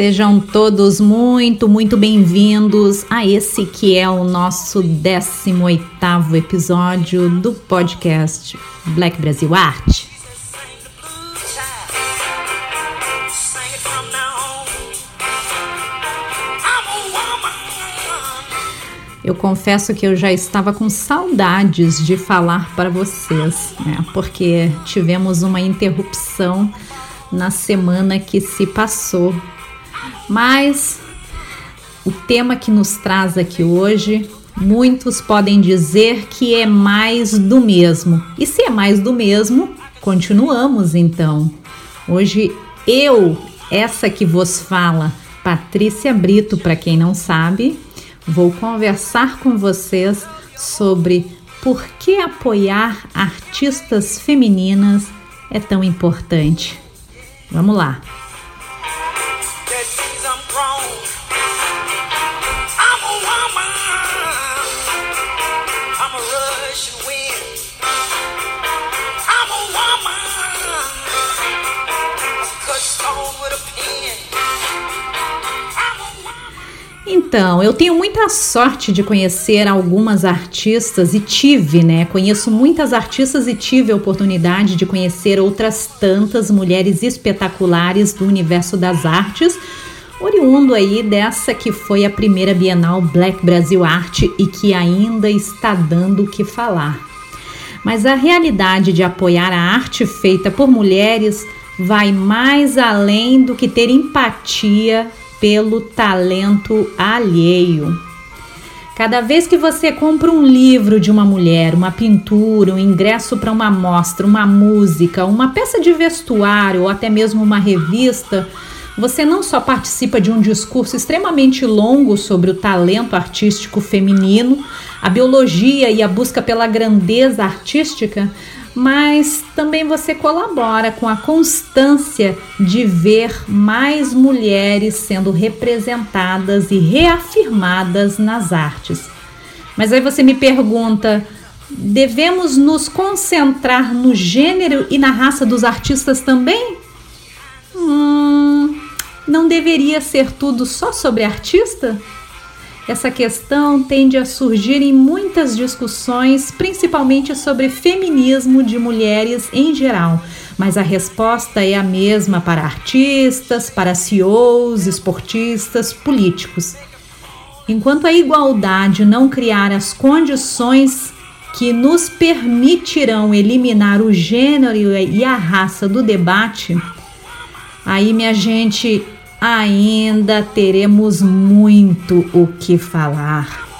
Sejam todos muito, muito bem-vindos a esse que é o nosso 18º episódio do podcast Black Brasil Arte. Eu confesso que eu já estava com saudades de falar para vocês, né? Porque tivemos uma interrupção na semana que se passou. Mas o tema que nos traz aqui hoje, muitos podem dizer que é mais do mesmo. E se é mais do mesmo, continuamos então. Hoje eu, essa que vos fala, Patrícia Brito, para quem não sabe, vou conversar com vocês sobre por que apoiar artistas femininas é tão importante. Vamos lá! Então, eu tenho muita sorte de conhecer algumas artistas e tive, né? Conheço muitas artistas e tive a oportunidade de conhecer outras tantas mulheres espetaculares do universo das artes, oriundo aí dessa que foi a primeira Bienal Black Brasil Arte e que ainda está dando o que falar. Mas a realidade de apoiar a arte feita por mulheres vai mais além do que ter empatia pelo talento alheio. Cada vez que você compra um livro de uma mulher, uma pintura, um ingresso para uma mostra, uma música, uma peça de vestuário ou até mesmo uma revista, você não só participa de um discurso extremamente longo sobre o talento artístico feminino, a biologia e a busca pela grandeza artística, mas também você colabora com a constância de ver mais mulheres sendo representadas e reafirmadas nas artes. Mas aí você me pergunta: devemos nos concentrar no gênero e na raça dos artistas também? Hum, não deveria ser tudo só sobre artista? Essa questão tende a surgir em muitas discussões, principalmente sobre feminismo de mulheres em geral, mas a resposta é a mesma para artistas, para CEOs, esportistas, políticos. Enquanto a igualdade não criar as condições que nos permitirão eliminar o gênero e a raça do debate, aí, minha gente, ainda teremos muito o que falar.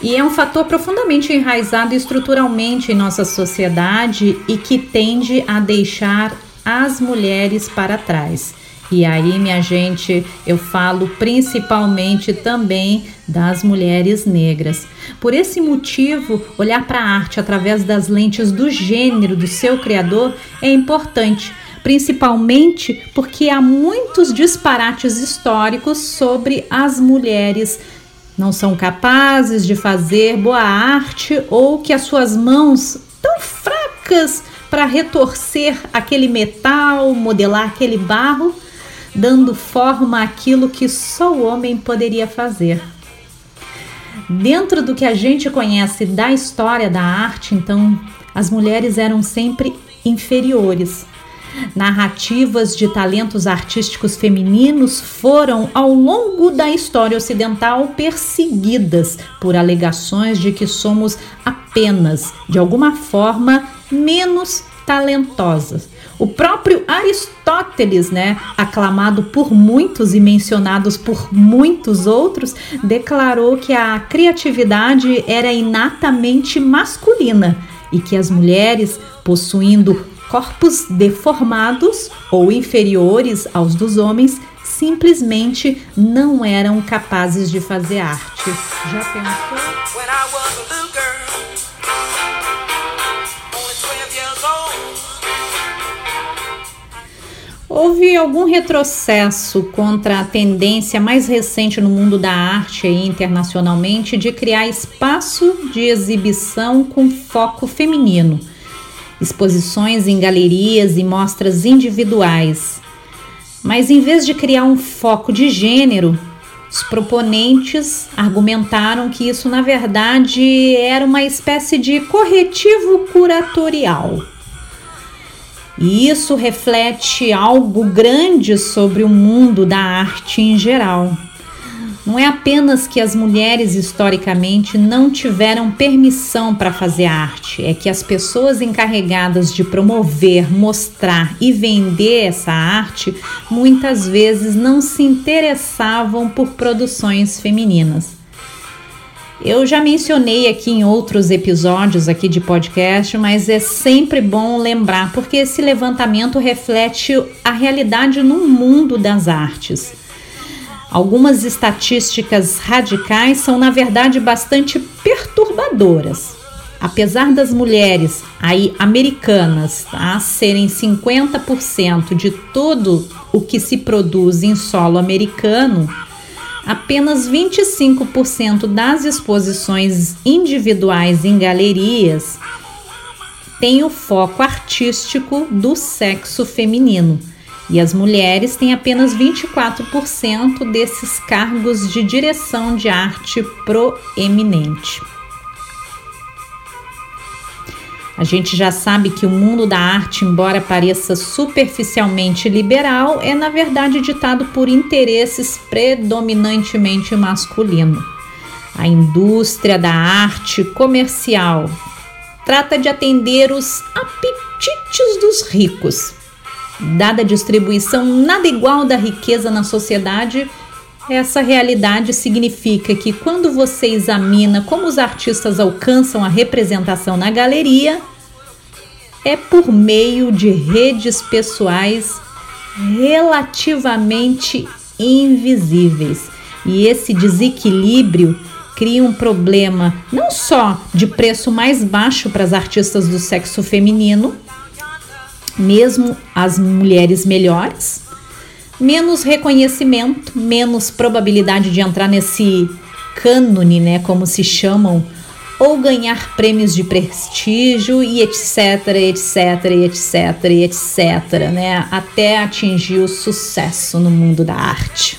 E é um fator profundamente enraizado estruturalmente em nossa sociedade e que tende a deixar as mulheres para trás. E aí, minha gente, eu falo principalmente também das mulheres negras. Por esse motivo, olhar para a arte através das lentes do gênero do seu criador é importante, principalmente porque há muitos disparates históricos sobre as mulheres não são capazes de fazer boa arte ou que as suas mãos tão fracas para retorcer aquele metal, modelar aquele barro, dando forma àquilo que só o homem poderia fazer. Dentro do que a gente conhece da história da arte, então, as mulheres eram sempre inferiores. Narrativas de talentos artísticos femininos foram, ao longo da história ocidental, perseguidas por alegações de que somos apenas, de alguma forma, menos talentosas. O próprio Aristóteles, né, aclamado por muitos e mencionados por muitos outros, declarou que a criatividade era inatamente masculina e que as mulheres, possuindo corpos deformados ou inferiores aos dos homens, simplesmente não eram capazes de fazer arte. Já pensou? Houve algum retrocesso contra a tendência mais recente no mundo da arte e internacionalmente de criar espaço de exibição com foco feminino, exposições em galerias e mostras individuais. Mas em vez de criar um foco de gênero, os proponentes argumentaram que isso, na verdade, era uma espécie de corretivo curatorial. E isso reflete algo grande sobre o mundo da arte em geral. Não é apenas que as mulheres historicamente não tiveram permissão para fazer arte, é que as pessoas encarregadas de promover, mostrar e vender essa arte muitas vezes não se interessavam por produções femininas. Eu já mencionei aqui em outros episódios aqui de podcast, mas é sempre bom lembrar porque esse levantamento reflete a realidade no mundo das artes. Algumas estatísticas radicais são, na verdade, bastante perturbadoras. Apesar das mulheres aí americanas tá, serem 50% de tudo o que se produz em solo americano, apenas 25% das exposições individuais em galerias têm o foco artístico do sexo feminino e as mulheres têm apenas 24% desses cargos de direção de arte proeminente. A gente já sabe que o mundo da arte, embora pareça superficialmente liberal, é na verdade ditado por interesses predominantemente masculinos. A indústria da arte comercial trata de atender os apetites dos ricos Dada a distribuição nada igual da riqueza na sociedade, essa realidade significa que quando você examina como os artistas alcançam a representação na galeria, é por meio de redes pessoais relativamente invisíveis. E esse desequilíbrio cria um problema não só de preço mais baixo para as artistas do sexo feminino, mesmo as mulheres melhores, menos reconhecimento, menos probabilidade de entrar nesse cânone, né, como se chamam, ou ganhar prêmios de prestígio e etc, etc, etc, etc, né, até atingir o sucesso no mundo da arte.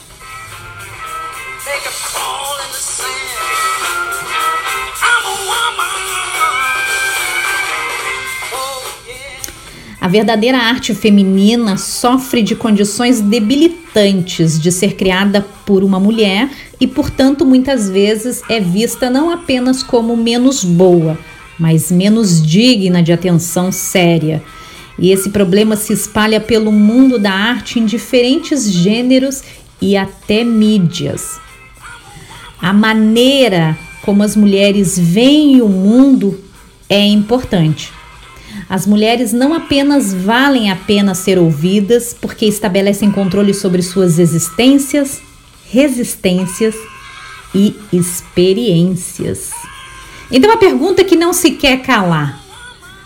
Verdadeira arte feminina sofre de condições debilitantes de ser criada por uma mulher e, portanto, muitas vezes é vista não apenas como menos boa, mas menos digna de atenção séria. E esse problema se espalha pelo mundo da arte em diferentes gêneros e até mídias. A maneira como as mulheres veem o mundo é importante. As mulheres não apenas valem a pena ser ouvidas porque estabelecem controle sobre suas existências, resistências e experiências. Então a pergunta que não se quer calar: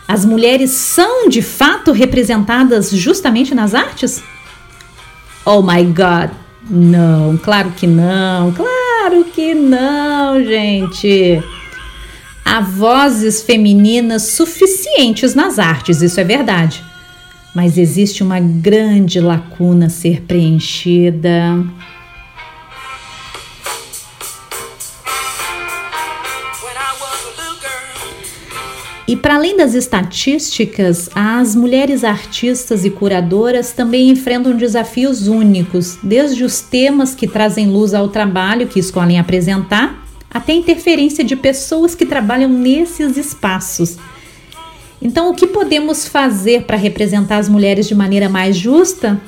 as mulheres são de fato representadas justamente nas artes? Oh my god, não, claro que não, claro que não, gente há vozes femininas suficientes nas artes, isso é verdade. Mas existe uma grande lacuna a ser preenchida. E para além das estatísticas, as mulheres artistas e curadoras também enfrentam desafios únicos, desde os temas que trazem luz ao trabalho que escolhem apresentar, até interferência de pessoas que trabalham nesses espaços. Então, o que podemos fazer para representar as mulheres de maneira mais justa?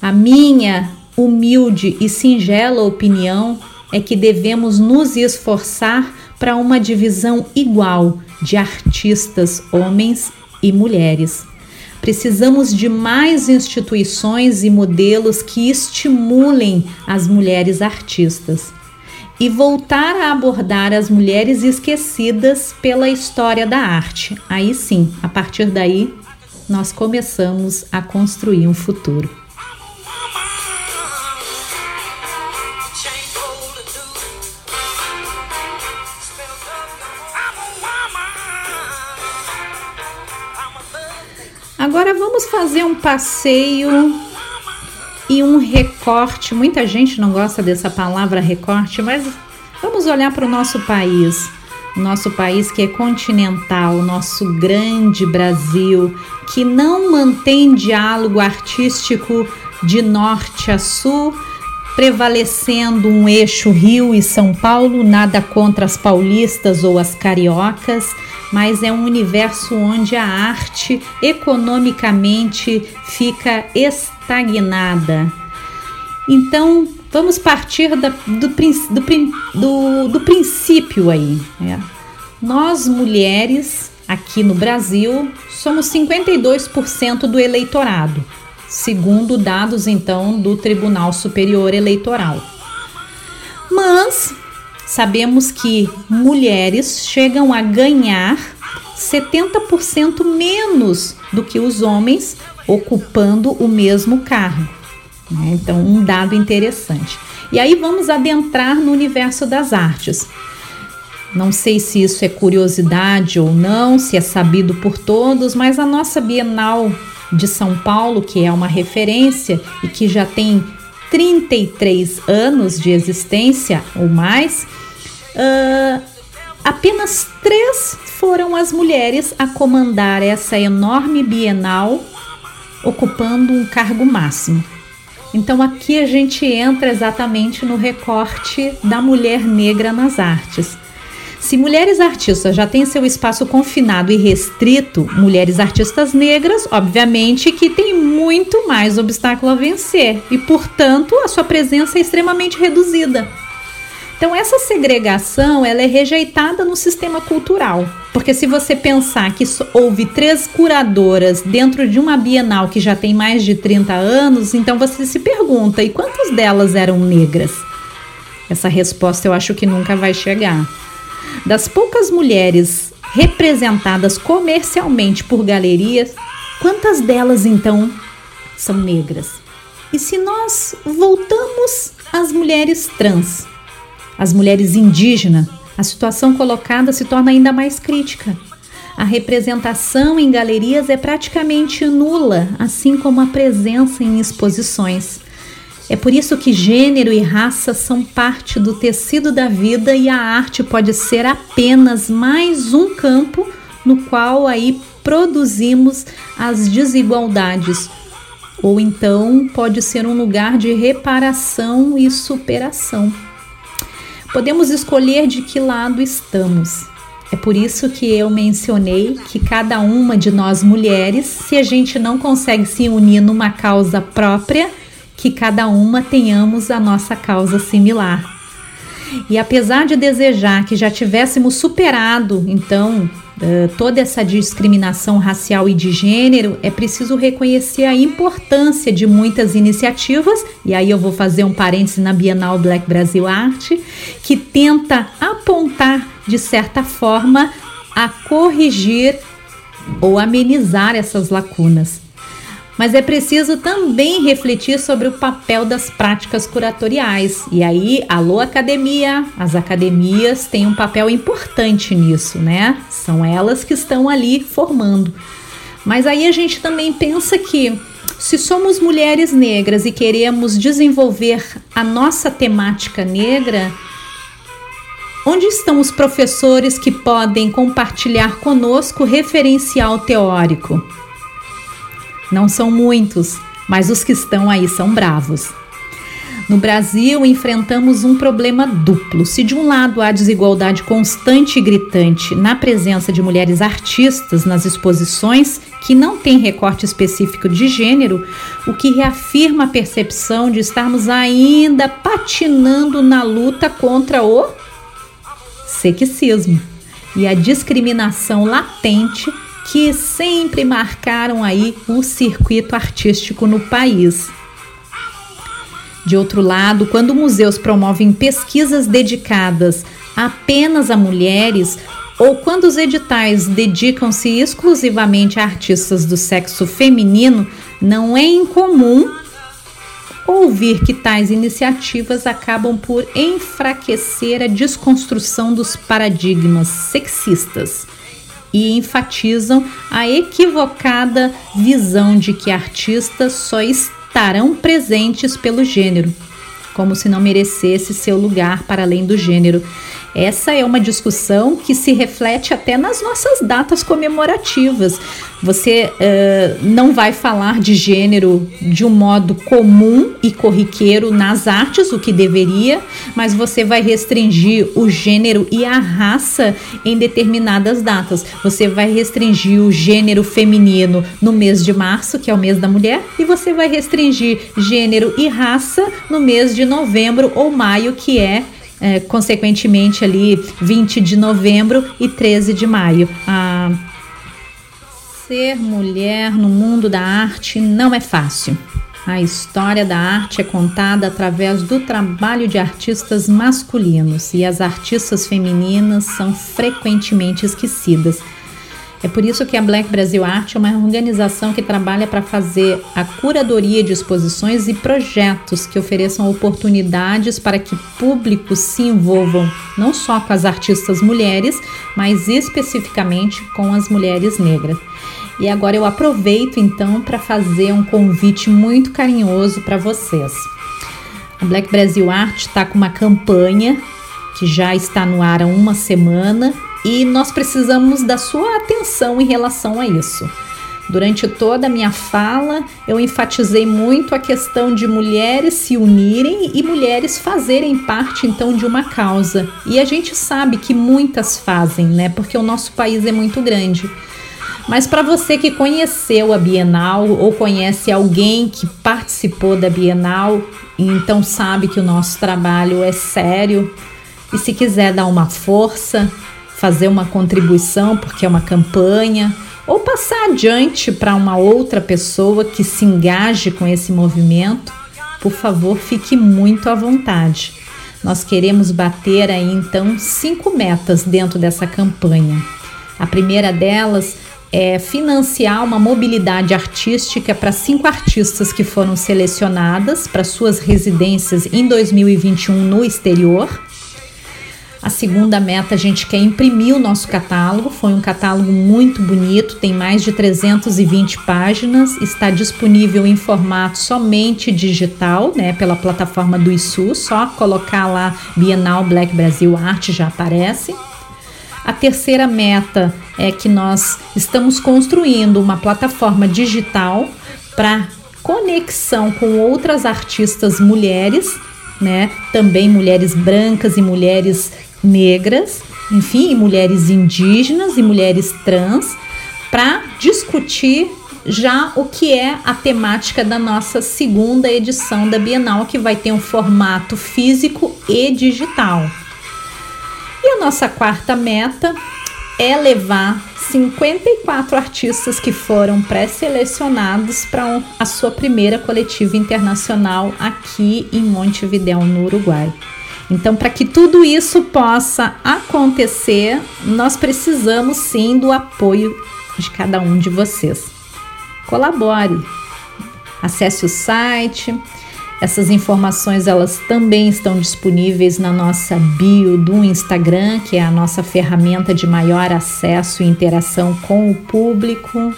A minha humilde e singela opinião é que devemos nos esforçar para uma divisão igual de artistas, homens e mulheres. Precisamos de mais instituições e modelos que estimulem as mulheres artistas e voltar a abordar as mulheres esquecidas pela história da arte. Aí sim, a partir daí, nós começamos a construir um futuro. Agora vamos fazer um passeio e um recorte. Muita gente não gosta dessa palavra recorte, mas vamos olhar para o nosso país. Nosso país que é continental, nosso grande Brasil, que não mantém diálogo artístico de norte a sul, prevalecendo um eixo Rio e São Paulo, nada contra as paulistas ou as cariocas mas é um universo onde a arte economicamente fica estagnada. Então, vamos partir da, do, do, do, do, princípio aí. Né? Nós, mulheres, aqui no Brasil, somos 52% do eleitorado, segundo dados então do Tribunal Superior Eleitoral. Mas Sabemos que mulheres chegam a ganhar 70% menos do que os homens ocupando o mesmo cargo. Né? Então, um dado interessante. E aí vamos adentrar no universo das artes. Não sei se isso é curiosidade ou não, se é sabido por todos, mas a nossa Bienal de São Paulo, que é uma referência e que já tem 33 anos de existência ou mais, uh, apenas três foram as mulheres a comandar essa enorme bienal, ocupando um cargo máximo. Então aqui a gente entra exatamente no recorte da mulher negra nas artes. Se mulheres artistas já têm seu espaço confinado e restrito, mulheres artistas negras, obviamente, que tem muito mais obstáculo a vencer e, portanto, a sua presença é extremamente reduzida. Então essa segregação ela é rejeitada no sistema cultural, porque se você pensar que houve três curadoras dentro de uma Bienal que já tem mais de 30 anos, então você se pergunta, e quantas delas eram negras? Essa resposta eu acho que nunca vai chegar. Das poucas mulheres representadas comercialmente por galerias, quantas delas então são negras? E se nós voltamos às mulheres trans, as mulheres indígenas, a situação colocada se torna ainda mais crítica. A representação em galerias é praticamente nula, assim como a presença em exposições. É por isso que gênero e raça são parte do tecido da vida e a arte pode ser apenas mais um campo no qual aí produzimos as desigualdades. Ou então pode ser um lugar de reparação e superação. Podemos escolher de que lado estamos. É por isso que eu mencionei que cada uma de nós mulheres, se a gente não consegue se unir numa causa própria, que cada uma tenhamos a nossa causa similar. E apesar de desejar que já tivéssemos superado, então, Uh, toda essa discriminação racial e de gênero, é preciso reconhecer a importância de muitas iniciativas, e aí eu vou fazer um parêntese na Bienal Black Brasil Arte, que tenta apontar, de certa forma, a corrigir ou amenizar essas lacunas mas é preciso também refletir sobre o papel das práticas curatoriais. E aí, alô academia, as academias têm um papel importante nisso, né? São elas que estão ali formando. Mas aí a gente também pensa que se somos mulheres negras e queremos desenvolver a nossa temática negra, onde estão os professores que podem compartilhar conosco referencial teórico? Não são muitos, mas os que estão aí são bravos. No Brasil, enfrentamos um problema duplo. Se de um lado há desigualdade constante e gritante na presença de mulheres artistas nas exposições, que não tem recorte específico de gênero, o que reafirma a percepção de estarmos ainda patinando na luta contra o sexismo e a discriminação latente que sempre marcaram aí o circuito artístico no país. De outro lado, quando museus promovem pesquisas dedicadas apenas a mulheres, ou quando os editais dedicam-se exclusivamente a artistas do sexo feminino, não é incomum ouvir que tais iniciativas acabam por enfraquecer a desconstrução dos paradigmas sexistas e enfatizam a equivocada visão de que artistas só estarão presentes pelo gênero, como se não merecesse seu lugar para além do gênero. Essa é uma discussão que se reflete até nas nossas datas comemorativas. Você uh, não vai falar de gênero de um modo comum e corriqueiro nas artes, o que deveria, mas você vai restringir o gênero e a raça em determinadas datas. Você vai restringir o gênero feminino no mês de março, que é o mês da mulher, e você vai restringir gênero e raça no mês de novembro ou maio, que é é, consequentemente ali 20 de novembro e 13 de maio. Ah, ser mulher no mundo da arte não é fácil. A história da arte é contada através do trabalho de artistas masculinos e as artistas femininas são frequentemente esquecidas. É por isso que a Black Brasil Art é uma organização que trabalha para fazer a curadoria de exposições e projetos que ofereçam oportunidades para que públicos se envolvam não só com as artistas mulheres, mas especificamente com as mulheres negras. E agora eu aproveito então para fazer um convite muito carinhoso para vocês. A Black Brasil Art está com uma campanha que já está no ar há uma semana e nós precisamos da sua atenção em relação a isso. Durante toda a minha fala, eu enfatizei muito a questão de mulheres se unirem e mulheres fazerem parte então de uma causa. E a gente sabe que muitas fazem, né? Porque o nosso país é muito grande. Mas para você que conheceu a Bienal ou conhece alguém que participou da Bienal, então sabe que o nosso trabalho é sério. E se quiser dar uma força, fazer uma contribuição porque é uma campanha, ou passar adiante para uma outra pessoa que se engaje com esse movimento, por favor, fique muito à vontade. Nós queremos bater aí então cinco metas dentro dessa campanha. A primeira delas é financiar uma mobilidade artística para cinco artistas que foram selecionadas para suas residências em 2021 no exterior. A segunda meta, a gente quer imprimir o nosso catálogo. Foi um catálogo muito bonito, tem mais de 320 páginas, está disponível em formato somente digital, né, pela plataforma do ISU. Só colocar lá Bienal Black Brasil Arte já aparece. A terceira meta é que nós estamos construindo uma plataforma digital para conexão com outras artistas mulheres, né? Também mulheres brancas e mulheres negras, enfim, mulheres indígenas e mulheres trans, para discutir já o que é a temática da nossa segunda edição da Bienal, que vai ter um formato físico e digital. E a nossa quarta meta é levar 54 artistas que foram pré-selecionados para a sua primeira coletiva internacional aqui em Montevidéu, no Uruguai. Então, para que tudo isso possa acontecer, nós precisamos sim do apoio de cada um de vocês. Colabore, acesse o site. Essas informações elas também estão disponíveis na nossa bio do Instagram, que é a nossa ferramenta de maior acesso e interação com o público,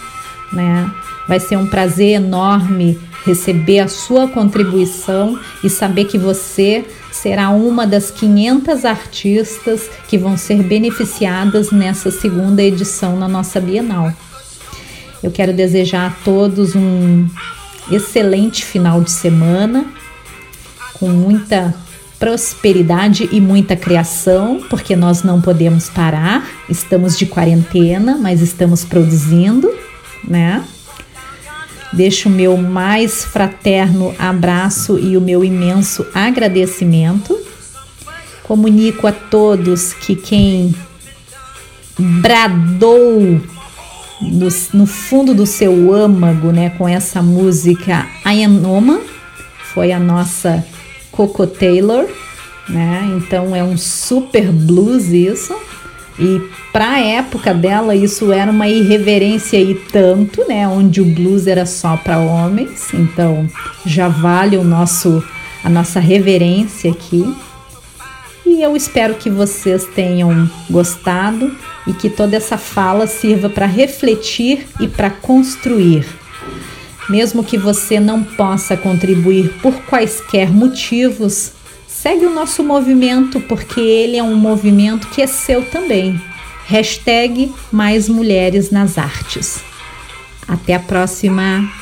né? Vai ser um prazer enorme receber a sua contribuição e saber que você será uma das 500 artistas que vão ser beneficiadas nessa segunda edição na nossa Bienal. Eu quero desejar a todos um excelente final de semana, com muita prosperidade e muita criação, porque nós não podemos parar, estamos de quarentena, mas estamos produzindo, né? Deixo o meu mais fraterno abraço e o meu imenso agradecimento. Comunico a todos que quem bradou no, no fundo do seu âmago, né, com essa música Ayanoma, foi a nossa Coco Taylor, né? Então é um super blues isso. E para a época dela, isso era uma irreverência e tanto, né? Onde o blues era só para homens. Então, já vale o nosso a nossa reverência aqui. E eu espero que vocês tenham gostado e que toda essa fala sirva para refletir e para construir. Mesmo que você não possa contribuir por quaisquer motivos, segue o nosso movimento porque ele é um movimento que é seu também. Hashtag Mais Mulheres nas Artes. Até a próxima!